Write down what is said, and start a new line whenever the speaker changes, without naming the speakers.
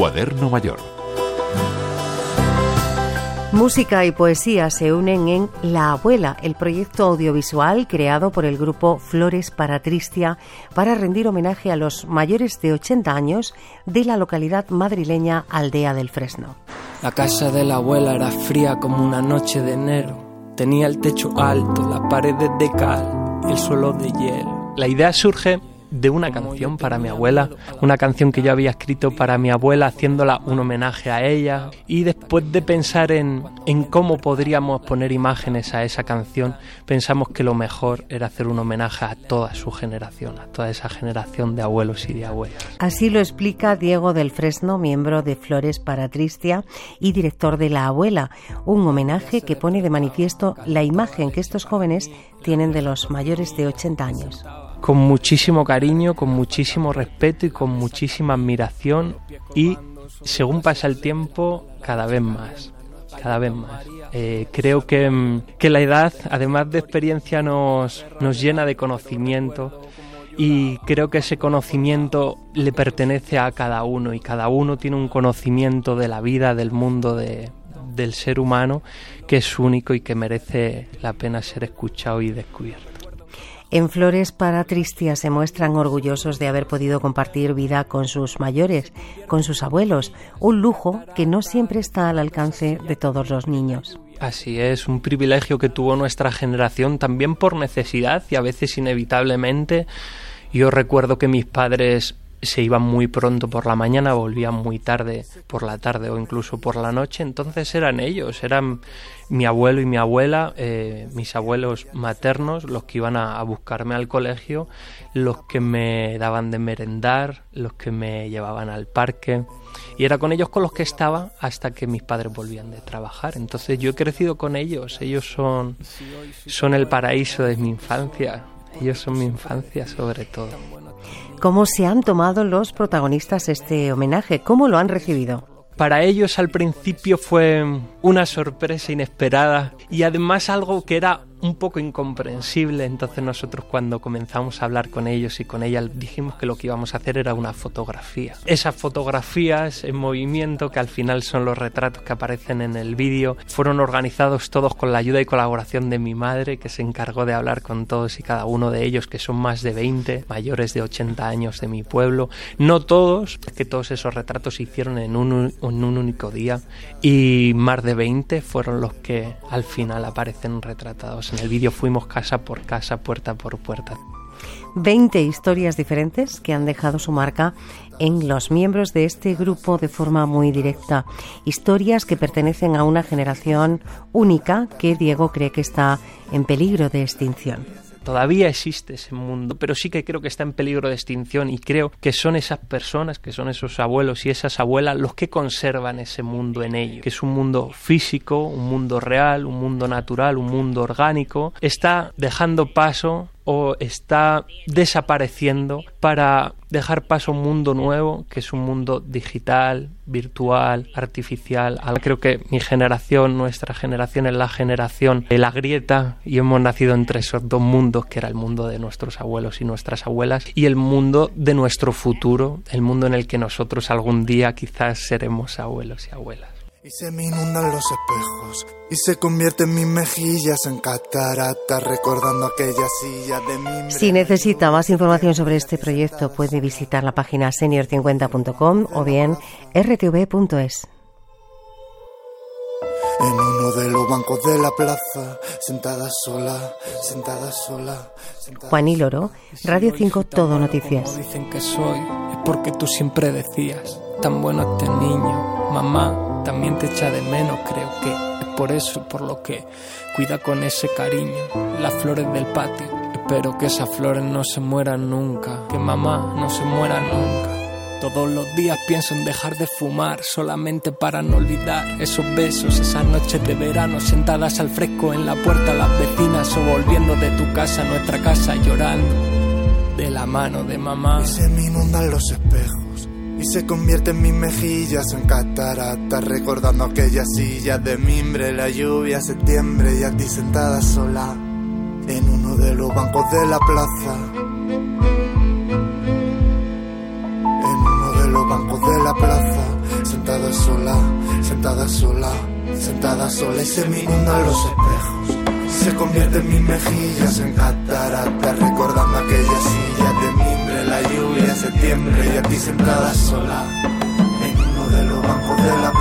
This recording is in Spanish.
Cuaderno Mayor.
Música y poesía se unen en La Abuela, el proyecto audiovisual creado por el grupo Flores para Tristia para rendir homenaje a los mayores de 80 años de la localidad madrileña Aldea del Fresno.
La casa de la abuela era fría como una noche de enero. Tenía el techo alto, las paredes de cal, el suelo de hielo.
La idea surge de una canción para mi abuela, una canción que yo había escrito para mi abuela haciéndola un homenaje a ella. Y después de pensar en, en cómo podríamos poner imágenes a esa canción, pensamos que lo mejor era hacer un homenaje a toda su generación, a toda esa generación de abuelos y de abuelas.
Así lo explica Diego del Fresno, miembro de Flores para Tristia y director de La Abuela, un homenaje que pone de manifiesto la imagen que estos jóvenes tienen de los mayores de 80 años
con muchísimo cariño, con muchísimo respeto y con muchísima admiración y según pasa el tiempo cada vez más, cada vez más. Eh, creo que, que, la edad, además de experiencia, nos, nos llena de conocimiento y creo que ese conocimiento le pertenece a cada uno y cada uno tiene un conocimiento de la vida, del mundo, de, del ser humano que es único y que merece la pena ser escuchado y descubierto.
En Flores para Tristia se muestran orgullosos de haber podido compartir vida con sus mayores, con sus abuelos, un lujo que no siempre está al alcance de todos los niños.
Así es, un privilegio que tuvo nuestra generación también por necesidad y a veces inevitablemente. Yo recuerdo que mis padres se iban muy pronto por la mañana, volvían muy tarde por la tarde o incluso por la noche, entonces eran ellos, eran mi abuelo y mi abuela, eh, mis abuelos maternos, los que iban a, buscarme al colegio, los que me daban de merendar, los que me llevaban al parque. Y era con ellos con los que estaba hasta que mis padres volvían de trabajar. Entonces yo he crecido con ellos, ellos son, son el paraíso de mi infancia, ellos son mi infancia sobre todo.
¿Cómo se han tomado los protagonistas este homenaje? ¿Cómo lo han recibido?
Para ellos al principio fue una sorpresa inesperada y además algo que era un poco incomprensible. Entonces nosotros cuando comenzamos a hablar con ellos y con ella dijimos que lo que íbamos a hacer era una fotografía. Esas fotografías en movimiento, que al final son los retratos que aparecen en el vídeo, fueron organizados todos con la ayuda y colaboración de mi madre, que se encargó de hablar con todos y cada uno de ellos, que son más de 20, mayores de 80 años de mi pueblo. No todos, que todos esos retratos se hicieron en un, en un único día y más de 20 fueron los que al final aparecen retratados en el vídeo fuimos casa por casa, puerta por puerta.
20 historias diferentes que han dejado su marca en los miembros de este grupo de forma muy directa. Historias que pertenecen a una generación única que Diego cree que está en peligro de extinción.
Todavía existe ese mundo, pero sí que creo que está en peligro de extinción y creo que son esas personas, que son esos abuelos y esas abuelas los que conservan ese mundo en ellos, que es un mundo físico, un mundo real, un mundo natural, un mundo orgánico. Está dejando paso o está desapareciendo para dejar paso a un mundo nuevo, que es un mundo digital, virtual, artificial. Creo que mi generación, nuestra generación es la generación de la grieta y hemos nacido entre esos dos mundos, que era el mundo de nuestros abuelos y nuestras abuelas y el mundo de nuestro futuro, el mundo en el que nosotros algún día quizás seremos abuelos y abuelas.
Y se me inundan los espejos y se convierten mis mejillas en cataratas recordando aquella silla de mi...
Si necesita más información sobre este proyecto puede visitar la página senior50.com o bien rtv.es.
En uno de los bancos de la plaza, sentada sola, sentada sola.
Juan y Loro, Radio 5, Todo Noticias.
Dicen que soy, es porque tú siempre decías, tan bueno este niño, mamá también te echa de menos, creo que es por eso por lo que cuida con ese cariño las flores del patio. Espero que esas flores no se mueran nunca, que mamá no se muera nunca. Todos los días pienso en dejar de fumar solamente para no olvidar esos besos, esas noches de verano sentadas al fresco en la puerta, las vecinas o volviendo de tu casa a nuestra casa llorando de la mano de mamá.
Y se me inundan los espejos y se convierte en mis mejillas en cataratas, recordando aquella silla de mimbre, la lluvia, septiembre y a ti sentada sola en uno de los bancos de la plaza. En uno de los bancos de la plaza sola, sentada sola y se me inundan los espejos. Se convierte en mis mejillas en cataratas, recordando septiembre y a ti sentada sola en uno de los bancos de la